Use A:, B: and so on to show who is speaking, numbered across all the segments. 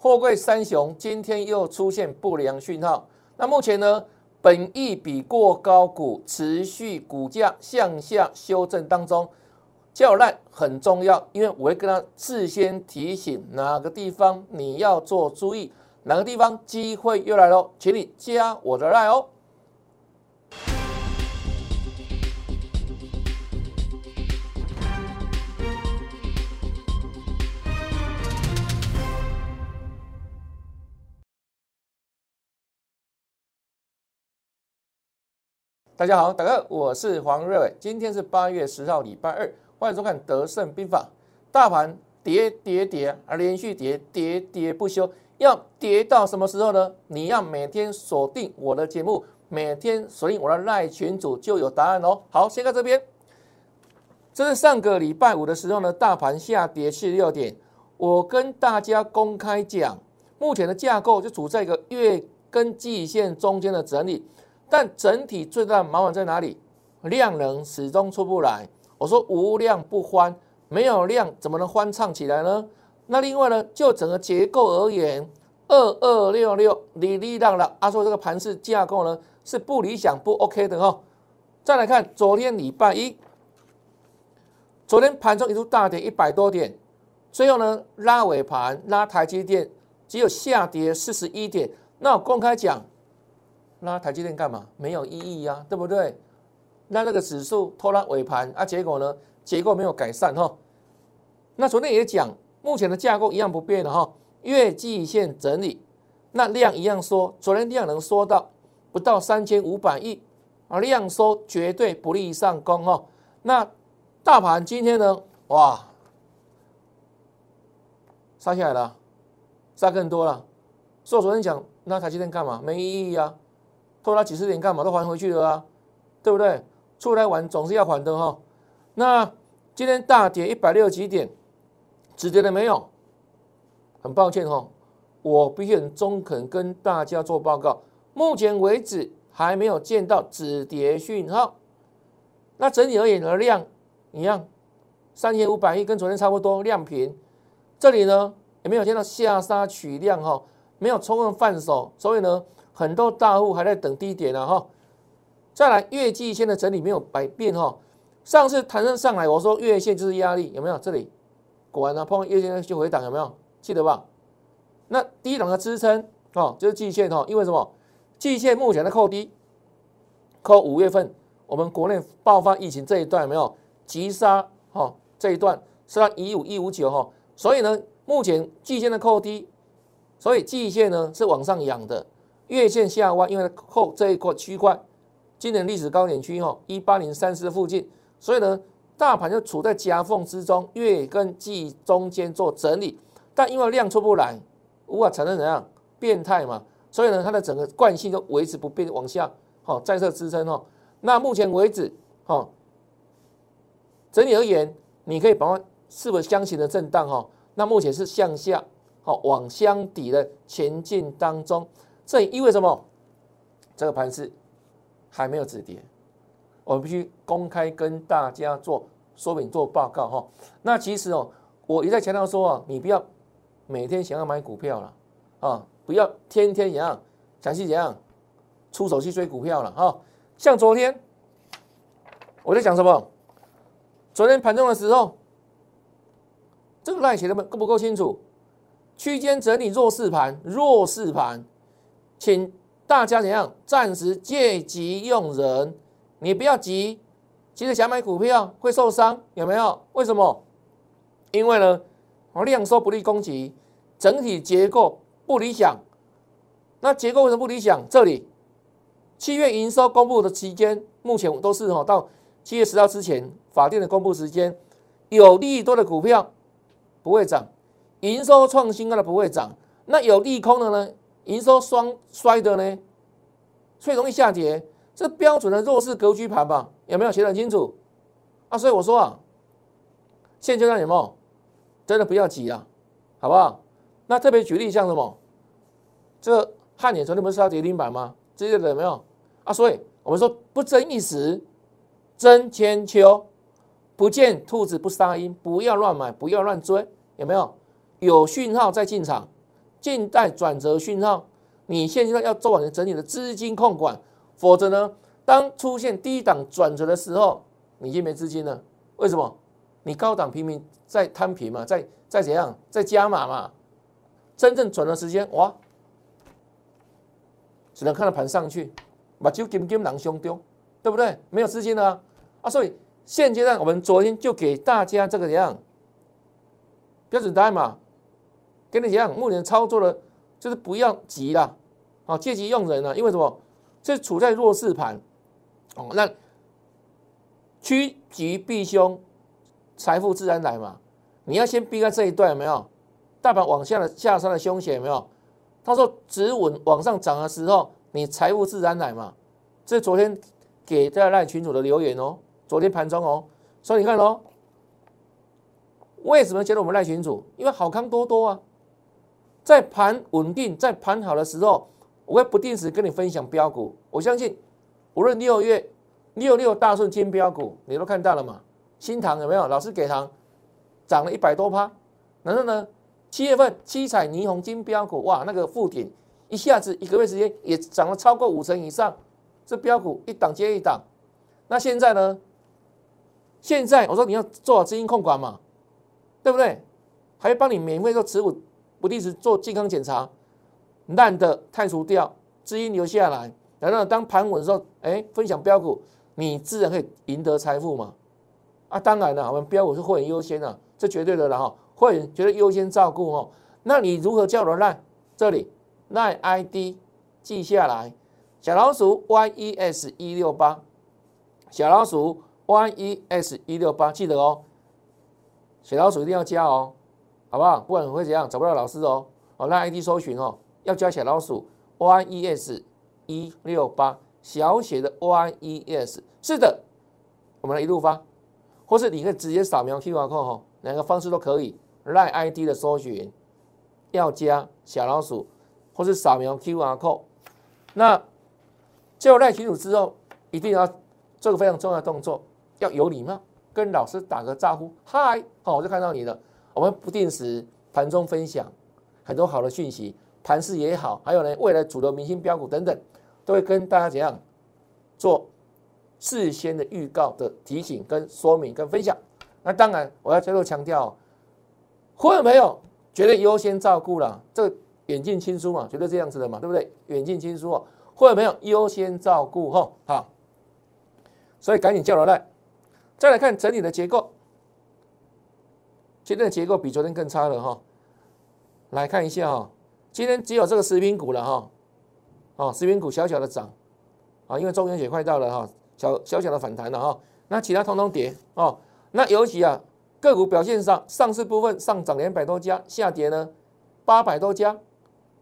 A: 货柜三雄今天又出现不良讯号。那目前呢，本益比过高股持续股价向下修正当中，叫烂很重要，因为我会跟他事先提醒哪个地方你要做注意，哪个地方机会又来喽，请你加我的赖哦。大家好，大家好，我是黄瑞伟。今天是八月十号，礼拜二，欢迎收看《德胜兵法》。大盘跌跌跌，而连续跌跌跌不休，要跌到什么时候呢？你要每天锁定我的节目，每天锁定我的赖群组就有答案哦。好，先看这边，这是上个礼拜五的时候呢，大盘下跌七六点，我跟大家公开讲，目前的架构就处在一个月跟季线中间的整理。但整体最大的麻烦在哪里？量能始终出不来。我说无量不欢，没有量怎么能欢唱起来呢？那另外呢，就整个结构而言，二二六六理理让了。阿说这个盘式架构呢是不理想、不 OK 的哈。再来看昨天礼拜一，昨天盘中一度大跌一百多点，最后呢拉尾盘拉台积电只有下跌四十一点。那我公开讲。拉台积电干嘛？没有意义呀，对不对？那那个指数拖拉尾盘啊，结果呢？结构没有改善哈。那昨天也讲，目前的架构一样不变的哈，月季线整理，那量一样缩。昨天量能缩到不到三千五百亿啊，量缩绝对不利上攻哈。那大盘今天呢？哇，杀下来了，杀更多了。所以昨天讲，那台积电干嘛？没意义呀。拖拉几十点干嘛？都还回去了啊，对不对？出来玩总是要还的哈。那今天大跌一百六十几点，止跌了没有？很抱歉哈，我必须很中肯跟大家做报告，目前为止还没有见到止跌讯号。那整体而言的量一样，三千五百亿跟昨天差不多，量平。这里呢也没有见到下杀取量哈，没有充分放手，所以呢。很多大户还在等低点呢哈，再来月季线的整理没有改变哈，上次弹升上来，我说月线就是压力，有没有？这里果然呢碰月线就回档，有没有？记得吧？那低档的支撑哦，就是季线哈，因为什么？季线目前的扣低，扣五月份我们国内爆发疫情这一段有没有急杀哈？这一段是到一五一五九哈，所以呢，目前季线的扣低，所以季线呢是往上扬的。月线下弯，因为它后这一块区块，今年历史高点区哈，一八零三四附近，所以呢，大盘就处在夹缝之中，月跟季中间做整理，但因为量出不来，无法产生怎样变态嘛，所以呢，它的整个惯性就维持不变，往下好再设支撑哦。那目前为止，哈，整体而言，你可以把它是否箱型的震荡哈，那目前是向下好往箱底的前进当中。这意味什么？这个盘是还没有止跌，我必须公开跟大家做说明、做报告哈。那其实哦，我一再强调说啊，你不要每天想要买股票了啊，不要天天一样想去怎样出手去追股票了哈。像昨天我在讲什么？昨天盘中的时候，这个赖写的够不够清楚？区间整理弱势盘，弱势盘。请大家怎样？暂时借急用人，你不要急，急着想买股票会受伤，有没有？为什么？因为呢，量缩不利攻击，整体结构不理想。那结构为什么不理想？这里七月营收公布的期间，目前都是哈到七月十号之前法定的公布时间，有利多的股票不会涨，营收创新高的不会涨，那有利空的呢？营收双衰的呢，所以容易下跌，这标准的弱势格局盘吧？有没有写得很清楚啊？所以我说啊，现阶段有没有真的不要急啊，好不好？那特别举例像什么，这汉典昨天不是要跌停板吗？这些的有没有啊？所以我们说不争一时，争千秋，不见兔子不撒鹰，不要乱买，不要乱追，有没有？有讯号再进场。静待转折讯号。你现在要做好你整体的资金控管，否则呢，当出现低档转折的时候，你就没资金了。为什么？你高档平民在摊平嘛，在在怎样，在加码嘛。真正转的时间，哇，只能看到盘上去，把就金金囊胸丢，对不对？没有资金了啊，所以现阶段我们昨天就给大家这个样标准答案嘛，跟你讲，目前操作的。就是不要急啦，啊，借机用人了，因为什么？这处在弱势盘，哦，那趋吉避凶，财富自然来嘛。你要先避开这一段，有没有？大盘往下的下山的凶险，有没有？他说止稳往上涨的时候，你财富自然来嘛。这是昨天给在赖群主的留言哦，昨天盘中哦，所以你看哦，为什么觉得我们赖群主？因为好康多多啊。在盘稳定、在盘好的时候，我会不定时跟你分享标股。我相信，无论六月六六大顺金标股，你都看到了嘛？新塘有没有？老师给糖涨了一百多趴。然后呢，七月份七彩霓虹金标股，哇，那个附顶一下子一个月时间也涨了超过五成以上。这标股一档接一档。那现在呢？现在我说你要做好资金控管嘛，对不对？还要帮你免费做持股。不定时做健康检查，烂的汰除掉，资金留下来，然后当盘稳的时候，哎，分享标股，你自然可以赢得财富嘛。啊，当然了，我们标股是会员优先的，这绝对的了哈，会员绝对优先照顾哦。那你如何叫人烂？这里赖 ID 记下来，小老鼠 YES 一六八，小老鼠 YES 一六八，记得哦，小老鼠一定要加哦。好不好？不管会怎样，找不到老师哦。哦，那 ID 搜寻哦，要加小老鼠 YES 一六八，小写的 YES。是的，我们来一路发，或是你可以直接扫描 QR code 哈，两个方式都可以。赖 ID 的搜寻要加小老鼠，或是扫描 QR code。那进入赖群组之后，一定要做个非常重要的动作，要有礼貌，跟老师打个招呼，嗨，好，我就看到你了。我们不定时盘中分享很多好的讯息，盘势也好，还有呢未来主流明星标股等等，都会跟大家怎样做事先的预告的提醒、跟说明、跟分享。那当然，我要最后强调，会员朋友绝对优先照顾了，这个远近亲疏嘛，绝对这样子的嘛，对不对？远近亲疏哦，会员朋友优先照顾哈，好，所以赶紧叫老赖，再来看整体的结构。今天的结构比昨天更差了哈，来看一下哈，今天只有这个食品股了哈，哦，食品股小小的涨。啊，因为中元节快到了哈，小小小的反弹了哈，那其他通通跌。哦，那尤其啊个股表现上，上市部分上涨两百多家，下跌呢八百多家，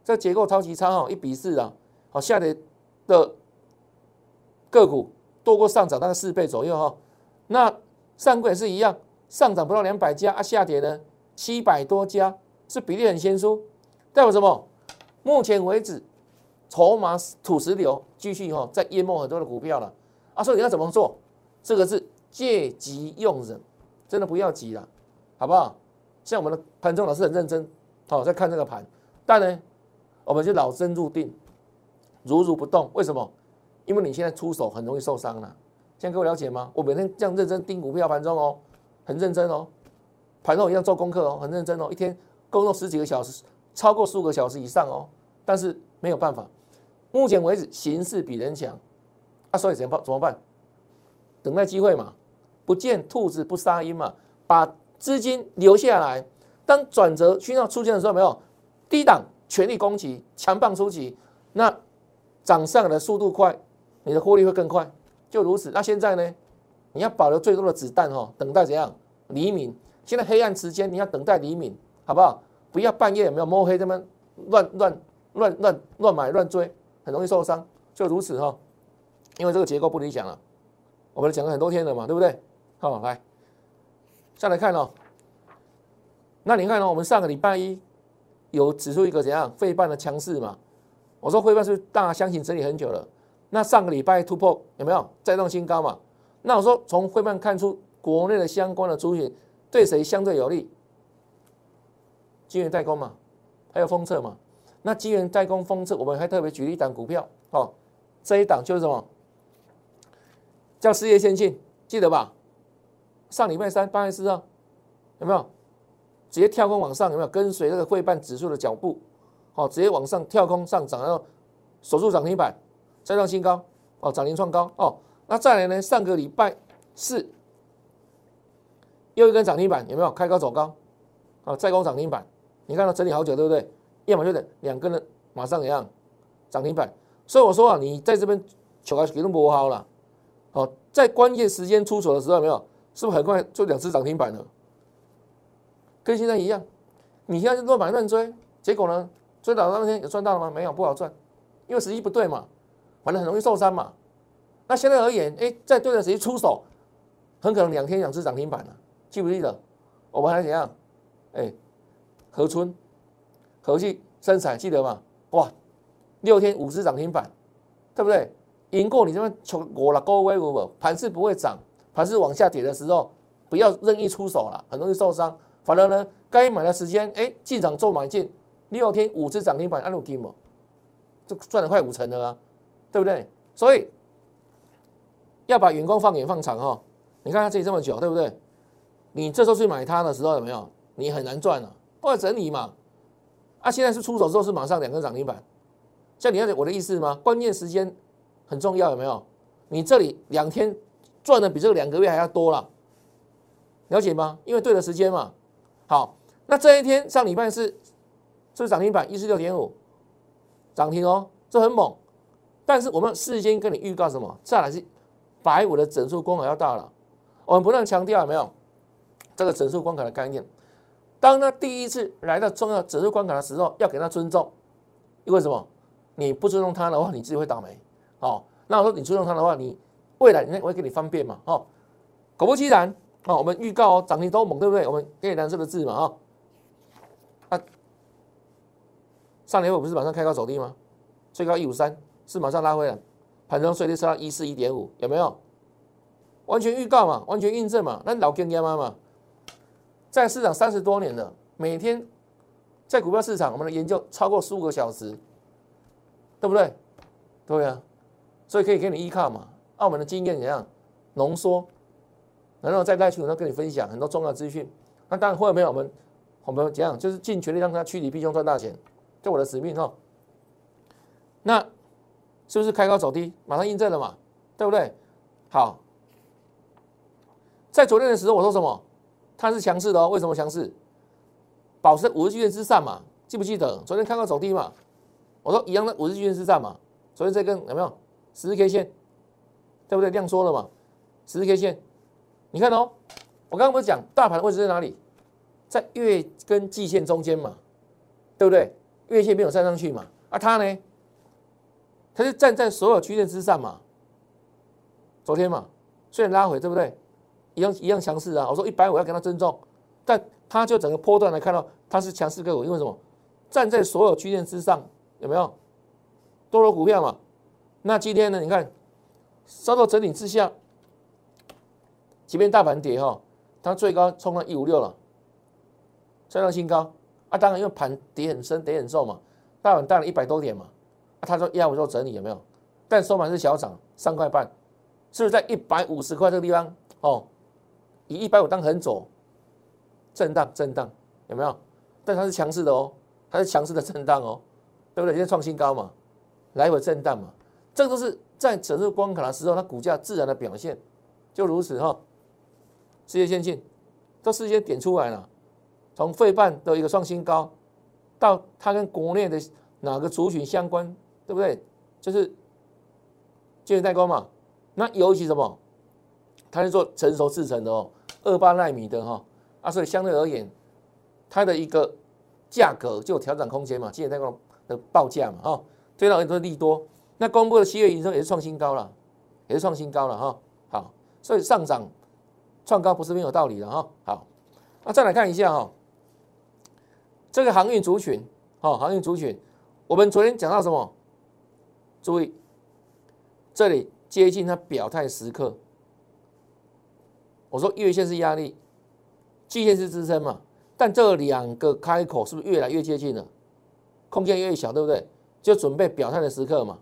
A: 这结构超级差哈，一比四啊，好下跌的个股多过上涨大概四倍左右哈，那上柜也是一样。上涨不到两百家啊，下跌呢七百多家，是比例很悬殊，代表什么？目前为止，筹码土石流继续哈在淹没很多的股票了啊，所以你要怎么做？这个是借急用人，真的不要急了，好不好？像我们的盘中老师很认真，好在看这个盘，但呢，我们就老身入定，如如不动。为什么？因为你现在出手很容易受伤了。现在各位了解吗？我每天这样认真盯股票盘中哦。很认真哦，盘后一样做功课哦，很认真哦，一天工作十几个小时，超过十五个小时以上哦。但是没有办法，目前为止形势比人强，啊，所以怎么办？怎么办？等待机会嘛，不见兔子不撒鹰嘛，把资金留下来。当转折需要出现的时候，没有低档全力攻击，强棒出击，那涨上的速度快，你的获利会更快，就如此。那现在呢？你要保留最多的子弹哦，等待怎样黎明？现在黑暗时间，你要等待黎明，好不好？不要半夜有没有摸黑这么乱乱乱乱乱买乱追，很容易受伤。就如此哈，因为这个结构不理想了。我们讲了很多天了嘛，对不对？好，来再来看哦。那你看呢？我们上个礼拜一有指出一个怎样费半的强势嘛？我说费半是大箱型整理很久了。那上个礼拜突破有没有再创新高嘛？那我说，从汇办看出国内的相关的主体对谁相对有利？晶圆代工嘛，还有封测嘛。那晶圆代工封测，我们还特别举了一档股票，哦，这一档就是什么？叫事业先进，记得吧？上礼拜三八月四号，有没有？直接跳空往上，有没有？跟随这个汇办指数的脚步，哦，直接往上跳空上涨，然后守住涨停板，再创新高，哦，涨停创高，哦，那再来呢？上个礼拜四又一根涨停板，有没有？开高走高，啊，再攻涨停板，你看到整理好久，对不对？要么就得两根的马上一样涨停板，所以我说啊，你在这边求还是给那么好了，哦，在关键时间出手的时候，没有？是不是很快就两只涨停板了？跟现在一样，你现在乱买乱追，结果呢，追到那天有赚到了吗？没有，不好赚，因为时机不对嘛，反正很容易受伤嘛。那现在而言，哎，在对的时机出手，很可能两天两次涨停板了，记不记得？我们还怎样？哎，合村、合气、生产，记得吗？哇，六天五次涨停板，对不对？赢过你这边求我了，高威我盘势不会涨。盘是往下跌的时候，不要任意出手了，很容易受伤。反而呢，该买的时间，哎，进场做买进，六天五次涨停板，按路听嘛，就赚了快五成了啊，对不对？所以要把员工放远放长哈。你看他这里这么久，对不对？你这时候去买它的时候有没有？你很难赚了，或者整理嘛。啊，现在是出手之后是马上两根涨停板，像你要我的意思吗？关键时间很重要，有没有？你这里两天。赚的比这个两个月还要多了，了解吗？因为对的时间嘛。好，那这一天上礼拜是这是涨停板一四六点五涨停哦，这很猛。但是我们事先跟你预告什么？再来是百五的整数关卡要到了，我们不断强调有没有这个整数关卡的概念？当他第一次来到重要整数关卡的时候，要给他尊重。因为什么？你不尊重他的话，你自己会倒霉。好，那我说你尊重他的话，你。未来你我会给你方便嘛？哦，果不其然，哦，我们预告哦，涨停都猛，对不对？我们给你蓝色的字嘛，哈。啊，上年我不是马上开高走低吗？最高一五三，是马上拉回来，盘中最低收到一四一点五，有没有？完全预告嘛，完全印证嘛，那老经验嘛嘛，在市场三十多年了，每天在股票市场，我们的研究超过十五个小时，对不对？对啊，所以可以给你依靠嘛。澳门的经验怎样浓缩，然后在赖群中跟你分享很多重要资讯。那当然会有没有我们我们怎样，就是尽全力让他趋利避凶赚大钱，这我的使命哈。那是不是开高走低，马上印证了嘛？对不对？好，在昨天的时候我说什么？它是强势的哦。为什么强势？保持五日均线之上嘛？记不记得？昨天开高走低嘛？我说一样的五日均线之上嘛？昨天这根有没有十日 K 线？对不对？量缩了嘛？十日 K 线，你看哦，我刚刚不是讲大盘的位置在哪里？在月跟季线中间嘛，对不对？月线没有站上去嘛，啊，它呢，它是站在所有区间之上嘛。昨天嘛，虽然拉回，对不对？一样一样强势啊。我说一百五要跟它尊重，但它就整个波段来看到它是强势个股，因为什么？站在所有区间之上，有没有？多头股票嘛。那今天呢？你看。稍作整理之下，即便大盘跌哈，它最高冲到一五六了，再创新高啊！当然因为盘跌很深，跌很重嘛，大盘跌了一百多点嘛，他说要不做整理有没有？但收盘是小涨三块半，是不是在一百五十块这个地方哦？以一百五当横走，震荡震荡有没有？但它是强势的哦，它是强势的震荡哦，对不对？现在创新高嘛，来回震荡嘛，这个都是。在整个关卡的时候，它股价自然的表现就如此哈。世界先进都事先点出来了，从费半的一个创新高，到它跟国内的哪个族群相关，对不对？就是晶圆代工嘛。那尤其什么？它是做成熟制程的哦，二八纳米的哈啊，所以相对而言，它的一个价格就有调整空间嘛。晶圆代工的报价嘛，哈，推到很多利多。那公布的七月营收也是创新高了，也是创新高了哈。好，所以上涨创高不是没有道理的哈。好，那再来看一下哈，这个航运族群，哈，航运族群，我们昨天讲到什么？注意，这里接近它表态时刻。我说月线是压力，季线是支撑嘛？但这两个开口是不是越来越接近了？空间越小，对不对？就准备表态的时刻嘛。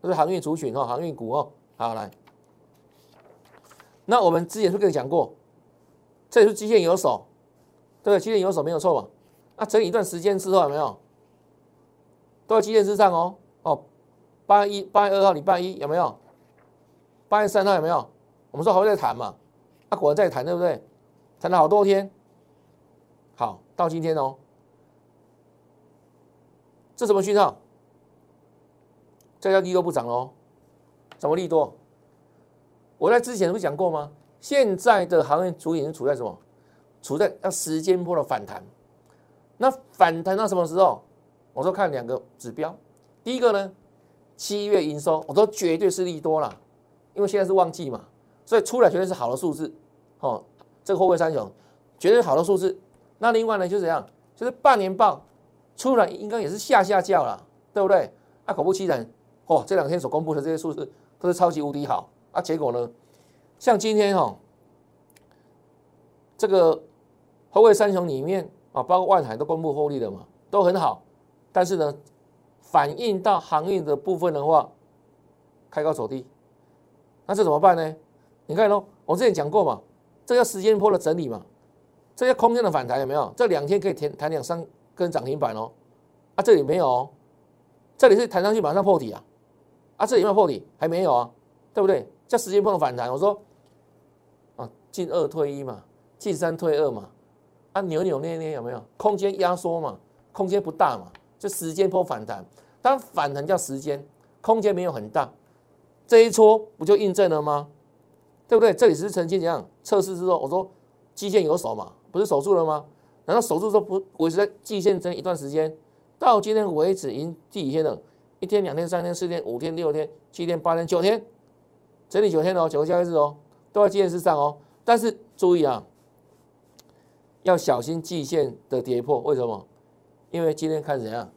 A: 这是航运族群哦，航运股哦。好来，那我们之前是跟你讲过，这里是基线有手，对不对？基线有手没有错嘛？那整理一段时间之后有没有？都在基线之上哦。哦，八月一八月二号礼拜一有没有？八月三号有没有？我们说还会再谈嘛？那果然在谈，对不对？谈了好多天，好到今天哦。这什么讯号？这叫利多不涨喽？什么利多？我在之前不是讲过吗？现在的行业主已经处在什么？处在要时间波的反弹。那反弹到什么时候？我说看两个指标。第一个呢，七月营收，我说绝对是利多了。因为现在是旺季嘛，所以出来绝对是好的数字，哦，这个后卫三雄绝对好的数字。那另外呢，就是怎样？就是半年报出来应该也是下下叫了，对不对？啊，果不其然，哦，这两天所公布的这些数字都是超级无敌好啊。结果呢，像今天哈，这个后卫三雄里面啊，包括万海都公布获利了嘛，都很好。但是呢，反映到航运的部分的话，开高走低。那这怎么办呢？你看喽，我之前讲过嘛，这叫时间波的整理嘛，这叫空间的反弹有没有？这两天可以填弹两三根涨停板哦，啊这里没有哦，这里是弹上去马上破底啊，啊这里有没有破底？还没有啊，对不对？叫时间波的反弹，我说啊进二退一嘛，进三退二嘛，啊扭扭捏捏有没有？空间压缩嘛，空间不大嘛，就时间波反弹，当反弹叫时间，空间没有很大。这一撮不就印证了吗？对不对？这里是曾经怎样测试之后，我说基线有守嘛，不是守住了吗？难道守住之后不维持在季线整一段时间？到今天为止，已经第几天了？一天、两天、三天、四天、五天、六天、七天、八天、九天，整理九天哦，九个交易日哦，都在季线之上哦。但是注意啊，要小心季线的跌破。为什么？因为今天开始怎样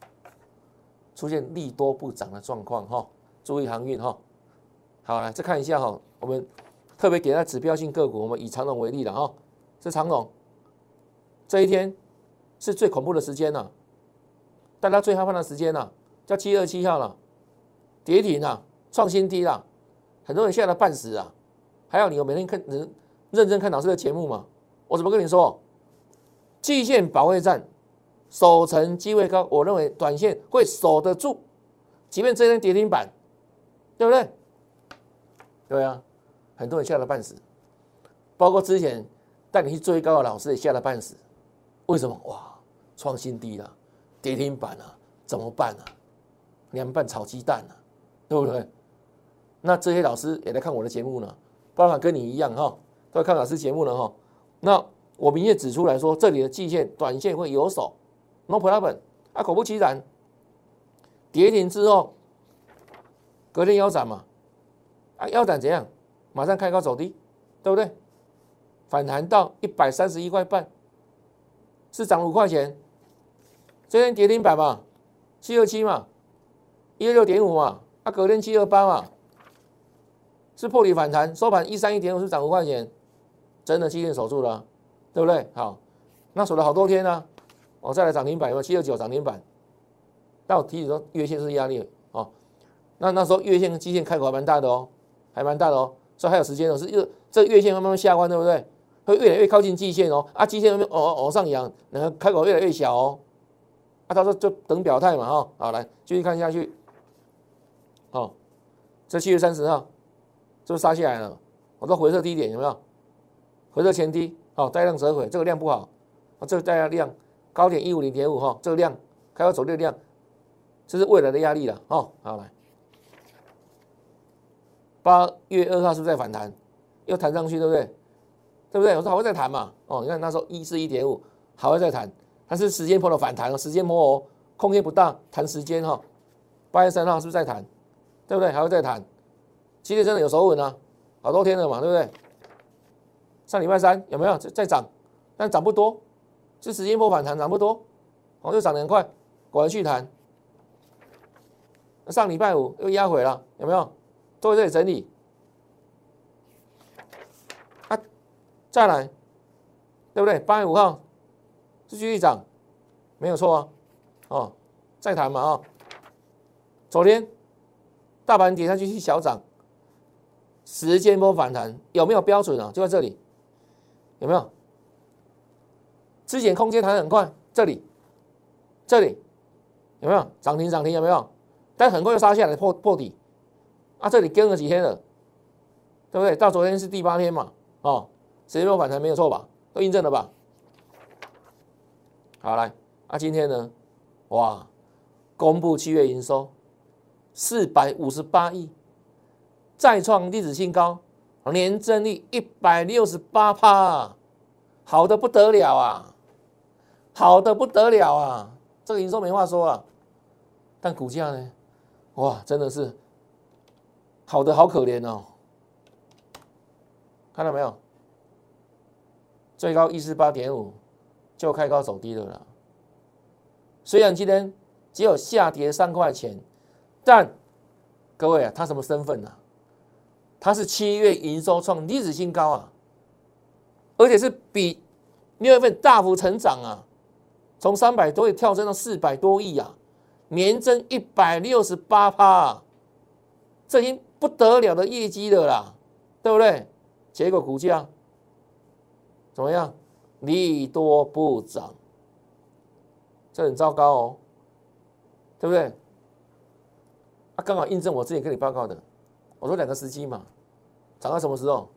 A: 出现利多不涨的状况哈？注意航运哈。好，来再看一下哈，我们特别给它指标性个股，我们以长龙为例了哈，这长龙这一天是最恐怖的时间了，大家最害怕的时间了，叫七二七号了，跌停了，创新低了，很多人吓得半死啊，还有你有每天看认认真看老师的节目嘛？我怎么跟你说？季线保卫战守成机会高，我认为短线会守得住，即便这天跌停板，对不对？对啊，很多人吓得半死，包括之前带你去追高的老师也吓得半死。为什么？哇，创新低了，跌停板啊，怎么办啊？凉拌炒鸡蛋啊，对不对？那这些老师也来看我的节目呢，包括跟你一样哈，都在看老师节目了哈。那我明确指出来说，这里的季线、短线会有手，no problem。啊，果不其然，跌停之后，隔天腰斩嘛。啊，腰斩怎样？马上开高走低，对不对？反弹到一百三十一块半，是涨五块钱。今天跌停板嘛，七二七嘛，一六点五嘛，啊，隔天七二八嘛，是破底反弹，收盘一三一点五是涨五块钱，真的今天守住了，对不对？好，那守了好多天呢，我再来涨停板有没有七二九涨停板，但我提醒说月线是压力哦，那那时候月线跟基线开口还蛮大的哦。还蛮大的哦，所以还有时间哦，是月这月线慢慢下弯，对不对？会越来越靠近季线哦，啊，季线那边哦往上扬，然后开口越来越小哦，啊，他说就等表态嘛，哈，好，来继续看下去，哦，这七月三十号，是不是杀下来了？我说回撤低点有没有？回撤前低，好，带量折回，这个量不好，啊，这个带量高点一五零点五哈，这个量开高走这个量，这是未来的压力了，哦，好来。八月二号是不是在反弹？又弹上去，对不对？对不对？我说还会再弹嘛？哦，你看那时候一四一点五，还会再弹，它是时间波的反弹，时间波哦，空间不大，弹时间哈。八月三号是不是在弹？对不对？还会再弹？今天真的有手稳啊，好多天了嘛，对不对？上礼拜三有没有在在涨？但涨不多，是时间波反弹，涨不多，哦，又涨得很快，果然续弹。上礼拜五又压回了，有没有？都在这里整理，啊，再来，对不对？八月五号是继续涨，没有错啊，哦，再谈嘛啊。昨天大盘跌下去是小涨，时间波反弹有没有标准啊？就在这里，有没有？之前空间弹很快，这里，这里有没有涨停涨停有没有？但很快又杀下来破破底，啊，这里跟了几天了，对不对？到昨天是第八天嘛，哦，时间波反弹没有错吧？都印证了吧？好来，啊，今天呢，哇，公布七月营收四百五十八亿，再创历史新高，年增率一百六十八帕，好的不得了啊，好的不得了啊，这个营收没话说啊，但股价呢，哇，真的是好的好可怜哦，看到没有？最高一四八点五，就开高走低了啦。虽然今天只有下跌三块钱，但各位啊，他什么身份呢？他是七月营收创历史新高啊，而且是比六月份大幅成长啊，从三百多亿跳升到四百多亿啊，年增一百六十八趴，这已经不得了的业绩了啦，对不对？结果股价。怎么样？利多不涨，这很糟糕哦，对不对？啊，刚好印证我之前跟你报告的，我说两个时机嘛，涨到什么时候？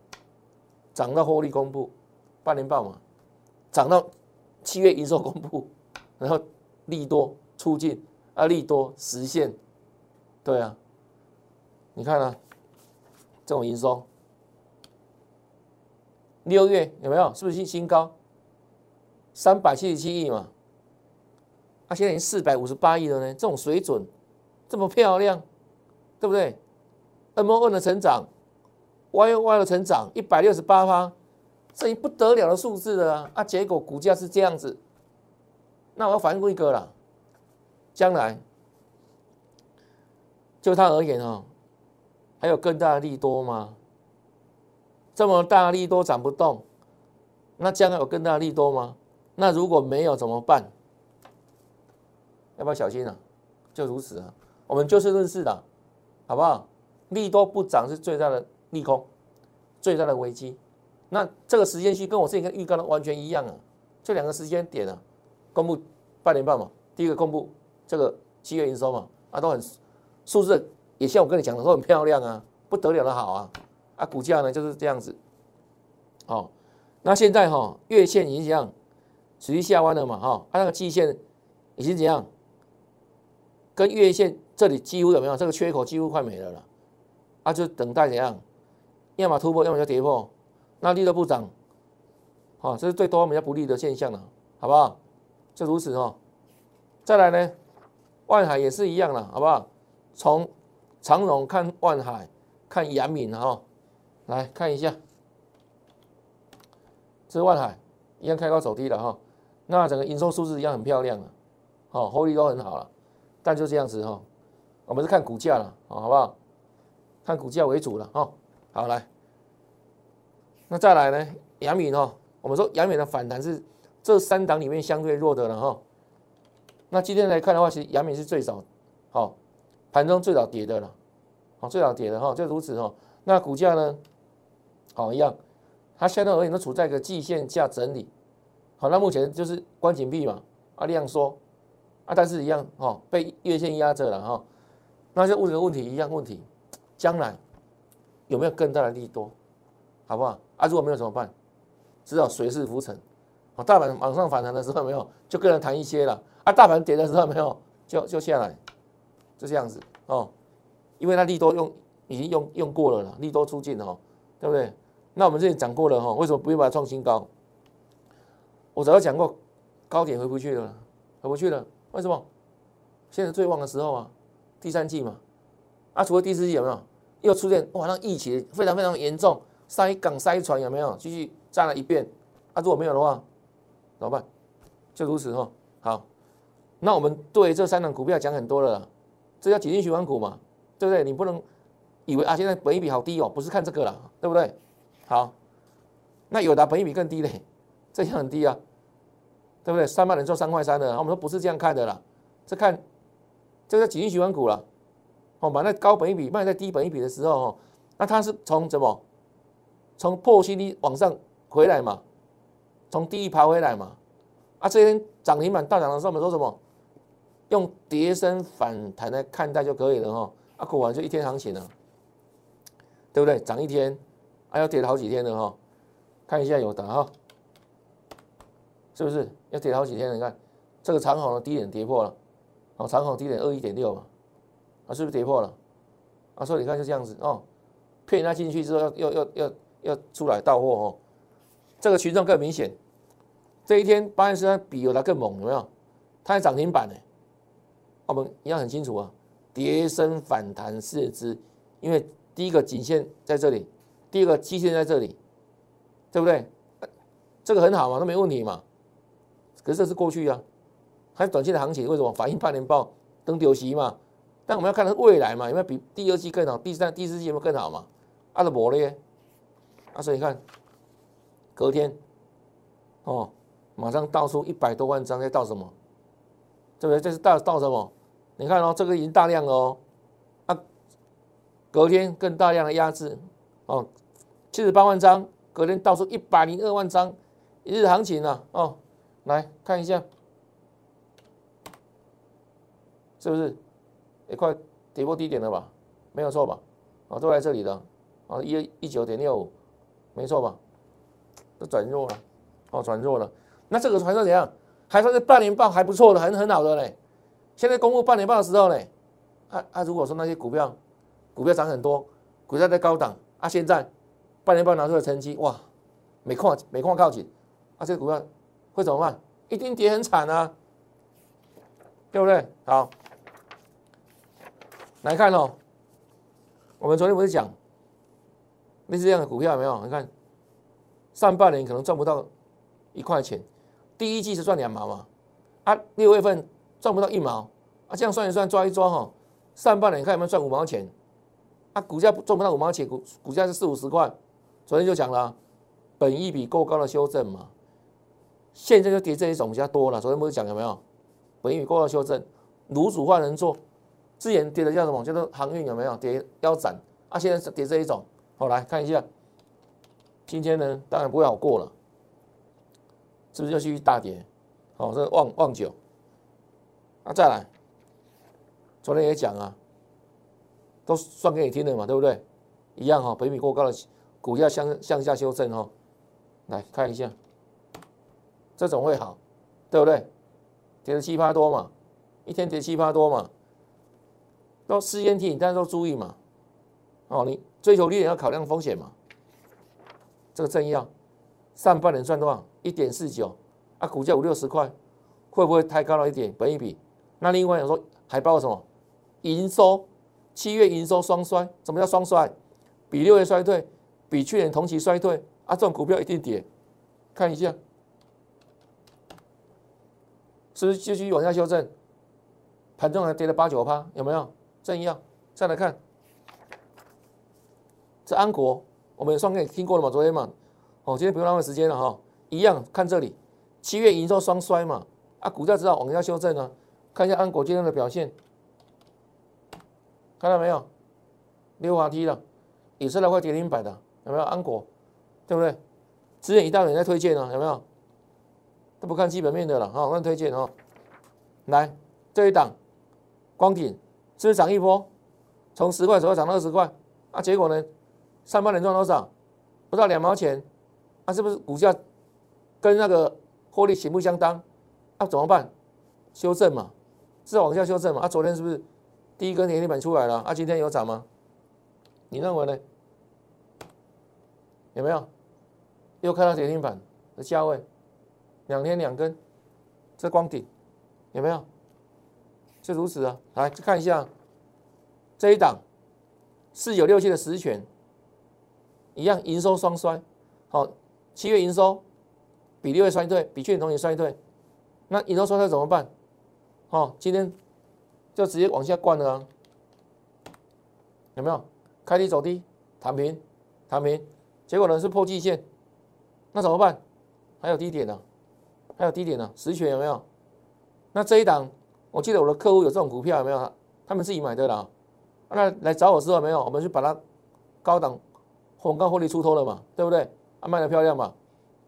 A: 涨到获利公布，半年报嘛，涨到七月营收公布，然后利多出尽，啊，利多实现，对啊，你看啊，这种营收。六月有没有？是不是新新高？三百七十七亿嘛，啊，现在已经四百五十八亿了呢。这种水准这么漂亮，对不对？M O N 的成长，Y O Y 的成长，一百六十八趴，这一不得了的数字了啊！啊，结果股价是这样子，那我要反问一个了，将来就它而言哦，还有更大的利多吗？这么大力多涨不动，那将来有更大力多吗？那如果没有怎么办？要不要小心啊？就如此啊，我们就事论事的，好不好？利多不涨是最大的利空，最大的危机。那这个时间序跟我之前预告的完全一样啊，这两个时间点啊，公布半年半嘛，第一个公布这个七月营收嘛，啊都很数字也像我跟你讲的都很漂亮啊，不得了的好啊。啊，股价呢就是这样子，哦，那现在哈月线已经怎样，属于下弯了嘛，哈，它那个季线已经怎样，跟月线这里几乎有没有？这个缺口几乎快没了了，啊，就等待怎样，要么突破，要么就跌破，那利都不涨，好，这是对多方比较不利的现象了，好不好？就如此哦，再来呢，万海也是一样了，好不好？从长荣看万海，看阳明哈。来看一下，这是万海一样开高走低了哈，那整个营收数字一样很漂亮啊，好，获利都很好了，但就这样子哈，我们是看股价了，好不好？看股价为主了哈，好来，那再来呢？阳明哈，我们说阳明的反弹是这三档里面相对弱的了哈，那今天来看的话，其实阳明是最早，好，盘中最早跌的了，好，最早跌的哈，就如此哈，那股价呢？好一样，它相对而言都处在一个季线下整理。好，那目前就是关紧闭嘛，啊量缩，啊但是一样哈，被月线压着了哈。那就问个问题一样问题，将来有没有更大的利多，好不好？啊如果没有怎么办？只好水势浮沉。好，大盘往上反弹的时候没有，就跟人谈一些了。啊大盘跌的时候没有，就就下来，就这样子哦。因为它利多用已经用用过了了，利多出尽了哈，对不对？那我们这里讲过了哈，为什么不用把它创新高？我早就讲过，高点回不去了，回不去了。为什么？现在最旺的时候啊，第三季嘛。啊，除了第四季有没有？又出现哇，那疫情非常非常严重，塞港塞船有没有？继续再了一遍。啊，如果没有的话，怎么办？就如此哈。好，那我们对这三档股票讲很多了，这叫紧急循环股嘛，对不对？你不能以为啊，现在本益比好低哦，不是看这个了，对不对？好，那有的本益比更低嘞，这样很低啊，对不对？三万人做三块三的，我们说不是这样看的啦，这看这个紧急循环股了。哦，买在高本一比，卖在低本一比的时候，哦，那它是从怎么，从破新低往上回来嘛，从低爬回来嘛。啊，这天涨停板大涨的时候，我们说什么？用跌升反弹来看待就可以了哈。啊，果然就一天行情了，对不对？涨一天，啊，要跌了好几天了哈。看一下有的哈，是不是要跌好几天？你看这个长虹的低点跌破了，哦，长虹低点二一点六嘛，啊，是不是跌破了？啊，所以你看就这样子哦，骗他进去之后要要要要要出来到货哦，这个群众更明显。这一天八月十三比有它更猛，有没有？它还涨停板呢。我们一样很清楚啊，跌升反弹四只，因为第一个颈线在这里，第二个基线在这里。对不对？这个很好嘛，那没问题嘛。可是这是过去啊，还短期的行情，为什么反映半年报登丢席嘛？但我们要看的未来嘛，有没有比第二季更好？第三、第四季有没有更好嘛？阿德伯咧，啊，所以你看，隔天哦，马上倒出一百多万张，在倒什么？对不对？这是倒倒什么？你看哦，这个已经大量了哦，啊，隔天更大量的压制哦，七十八万张。隔天倒出一百零二万张，一日行情啊，哦，来看一下，是不是也快跌破低点了吧？没有错吧？啊，都在这里的，啊，一一九点六五，没错吧？都转弱了，哦，转弱了。那这个还算怎样？还算是半年报还不错的，很很好的嘞。现在公布半年报的时候呢，啊啊，如果说那些股票股票涨很多，股价在高档，啊，现在。半年报拿出的成绩，哇，每况每况靠紧，啊，这个股票会怎么办？一定跌很惨啊，对不对？好，来看哦，我们昨天不是讲类似这样的股票有没有？你看上半年可能赚不到一块钱，第一季是赚两毛嘛，啊，六月份赚不到一毛，啊，这样算一算抓一抓哈，上半年看有没有赚五毛钱，啊，股价赚不到五毛钱，股股价是四五十块。昨天就讲了，本益比够高的修正嘛，现在就跌这一种比较多了。昨天不是讲有没有？本益比够高修正，卤煮换人做，之前跌的叫什么？叫做航运有没有？跌腰斩啊！现在跌这一种。好，来看一下，今天呢，当然不会好过了，是不是又继续大跌？好，这旺旺九，啊，再来，昨天也讲啊，都算给你听的嘛，对不对？一样哈，本益比过高的。股价向向下修正哦，来看一下，这种会好，对不对？跌了七八多嘛，一天跌七八多嘛，都试验体，但是都注意嘛。哦，你追求利润要考量风险嘛。这个正要上半年赚多少？一点四九啊，股价五六十块，会不会太高了一点？本一比？那另外有说还包括什么？营收七月营收双衰，什么叫双衰？比六月衰退。比去年同期衰退啊，这种股票一定跌。看一下，是不是继续往下修正？盘中还跌了八九趴，有没有？正要再来看，是安国，我们双给你听过了嘛？昨天嘛，哦，今天不用浪费时间了哈。一样看这里，七月营收双衰嘛，啊，股价知道往下修正啊。看一下安国今天的表现，看到没有？溜滑梯了，也是来块跌停板的。有没有安国，对不对？之前一大人在推荐呢，有没有？都不看基本面的了，哈，乱推荐哦。来这一档，光景是不是涨一波？从十块左右涨到二十块，啊，结果呢？上半年赚多少？不到两毛钱，啊，是不是股价跟那个获利形不相当？啊，怎么办？修正嘛，是往下修正嘛？啊，昨天是不是第一根跌停板出来了？啊，今天有涨吗？你认为呢？有没有？又看到跌停板的价位，两天两根，这光顶有没有？就如此啊！来看一下这一档四九六七的实权，一样营收双衰。好，七月营收比六月衰退，比去年同期衰退。那营收衰退怎么办？好，今天就直接往下灌了啊！有没有？开低走低，躺平，躺平。结果呢是破季线，那怎么办？还有低点呢，还有低点呢，实权有没有？那这一档，我记得我的客户有这种股票有没有？他们自己买的啦。那来找我时候没有，我们就把它高档红高获利出脱了嘛，对不对？啊，卖的漂亮嘛，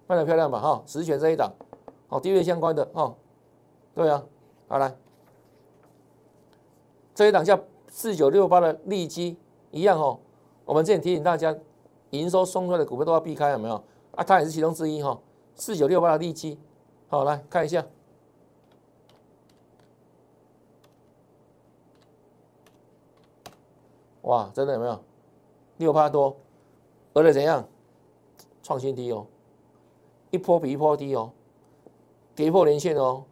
A: 卖的漂亮嘛，哈，实权这一档，好，低位相关的，哈，对啊，好来，这一档叫四九六八的利基一样哦，我们之前提醒大家，营收送出来的股票都要避开，有没有？啊，它也是其中之一哈，四九六八的利基，好，来看一下。哇，真的有没有六趴多？而且怎样创新低哦，一波比一波低哦，跌破连线哦，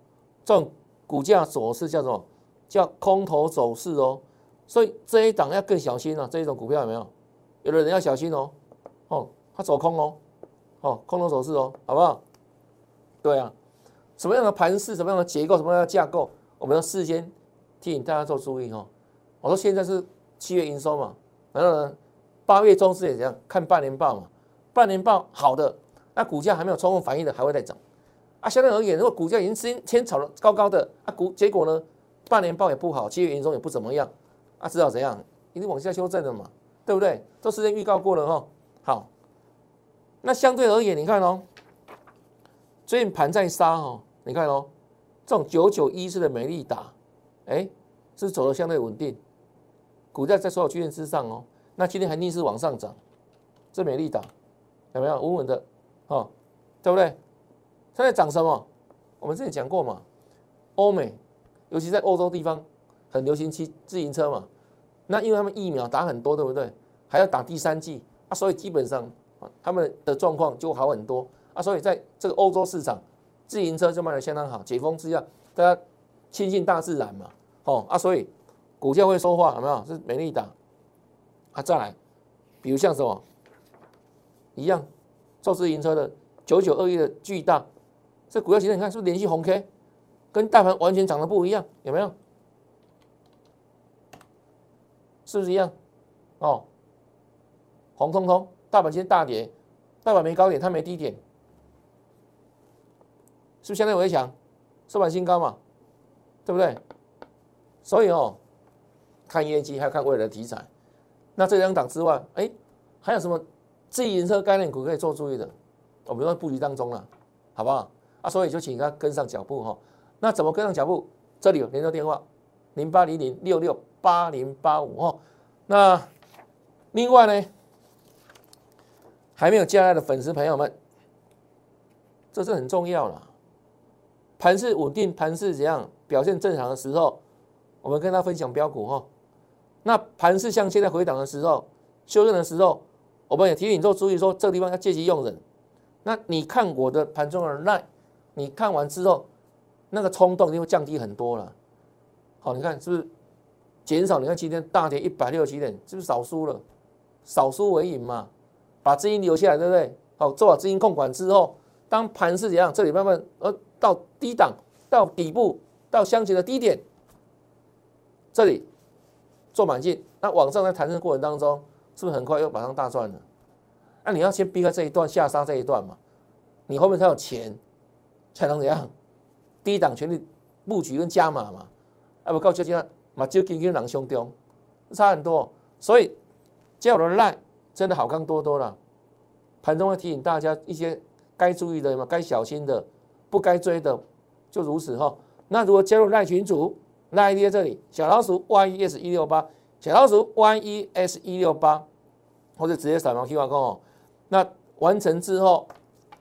A: 这种股价走势叫做叫空头走势哦，所以这一档要更小心了。这一种股票有没有？有的人要小心哦，哦，它走空哦，哦，空头走势哦，好不好？对啊，什么样的盘势，什么样的结构，什么样的架构，我们要事先提醒大家做注意哦。我说现在是。七月营收嘛，然后呢，八月中是也这样？看半年报嘛，半年报好的，那股价还没有充分反应的还会再涨，啊，相对而言，如果股价已经先先炒了高高的，啊股结果呢，半年报也不好，七月营收也不怎么样，啊，知道怎样，一定往下修正的嘛，对不对？都事先预告过了哈，好，那相对而言，你看哦，最近盘在杀哦，你看哦，这种九九一式的美丽达，哎，是走的相对稳定。股价在所有区间之上哦，那今天还逆势往上涨，这美丽岛有没有稳稳的？哦，对不对？它在涨什么？我们之前讲过嘛，欧美，尤其在欧洲地方很流行骑自行车嘛，那因为他们疫苗打很多，对不对？还要打第三剂啊，所以基本上他们的状况就好很多啊，所以在这个欧洲市场，自行车就卖的相当好。解封之下，大家亲近大自然嘛，哦啊，所以。股价会说话，有没有？是美丽达再来，比如像什么一样，做自行车的九九二一的巨大，这股价形态你看是不是连续红 K，跟大盘完全长得不一样，有没有？是不是一样？哦，红彤彤，大盘今天大跌，大盘没高点，它没低点，是不是相对为强？收盘新高嘛，对不对？所以哦。看业绩，还要看未来的题材。那这两档之外，哎，还有什么自行车概念股可以做注意的？我们在布局当中了，好不好？啊，所以就请他跟上脚步哈。那怎么跟上脚步？这里有联络电话：零八零零六六八零八五哈。那另外呢，还没有加来的粉丝朋友们，这是很重要了。盘势稳定，盘势怎样表现正常的时候，我们跟他分享标股哈。那盘势像现在回档的时候，修正的时候，我们也提醒你做注意，说这个地方要借机用人。那你看我的盘中的耐，你看完之后，那个冲动就会降低很多了。好，你看是不是减少？你看今天大跌一百六十七点，是不是少输了？少输为赢嘛，把资金留下来，对不对？好，做好资金控管之后，当盘势怎样？这里慢慢呃到低档，到底部，到箱型的低点，这里。做满进，那往上在弹升过程当中，是不是很快又马上大赚了？那你要先避开这一段下杀这一段嘛，你后面才有钱，才能怎样？低档全力布局跟加码嘛，啊不，告诉大家，嘛就跟跟狼兄弟差很多，所以叫人赖真的好看多多了。盘中会提醒大家一些该注意的嘛，该小心的，不该追的，就如此哈。那如果加入赖群组？那 ID 在这里，小老鼠 YES 一六八，小老鼠 YES 一六八，或者直接扫描 QR code 哦。那完成之后，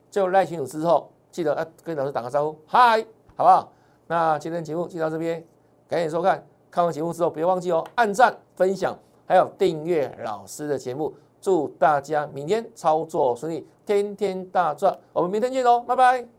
A: 就赖群主之后，记得啊跟老师打个招呼，嗨，好不好？那今天节目就到这边，感谢收看。看完节目之后，别忘记哦，按赞、分享，还有订阅老师的节目。祝大家明天操作顺利，天天大赚。我们明天见喽，拜拜。